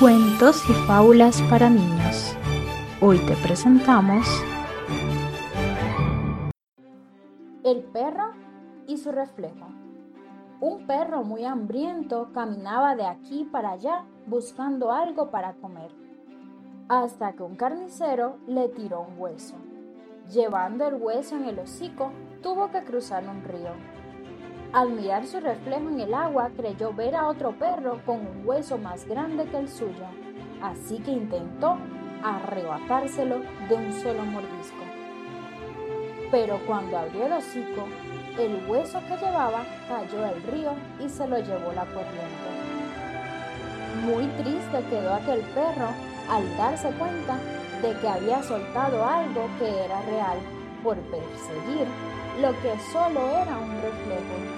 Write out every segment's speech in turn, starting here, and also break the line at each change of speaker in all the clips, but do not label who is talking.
Cuentos y fábulas para niños. Hoy te presentamos
El perro y su reflejo. Un perro muy hambriento caminaba de aquí para allá buscando algo para comer, hasta que un carnicero le tiró un hueso. Llevando el hueso en el hocico, tuvo que cruzar un río. Al mirar su reflejo en el agua, creyó ver a otro perro con un hueso más grande que el suyo, así que intentó arrebatárselo de un solo mordisco. Pero cuando abrió el hocico, el hueso que llevaba cayó al río y se lo llevó la corriente. Muy triste quedó aquel perro al darse cuenta de que había soltado algo que era real por perseguir lo que solo era un reflejo.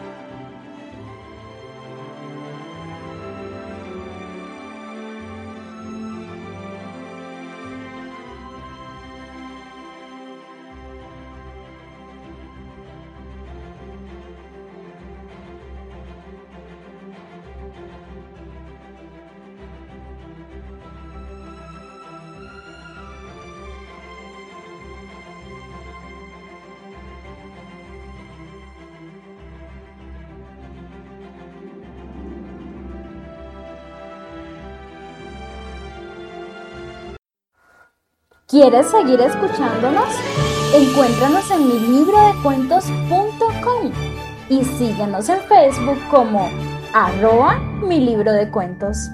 ¿Quieres seguir escuchándonos? Encuéntranos en mi libro de cuentos.com y síguenos en Facebook como arroba mi libro de cuentos.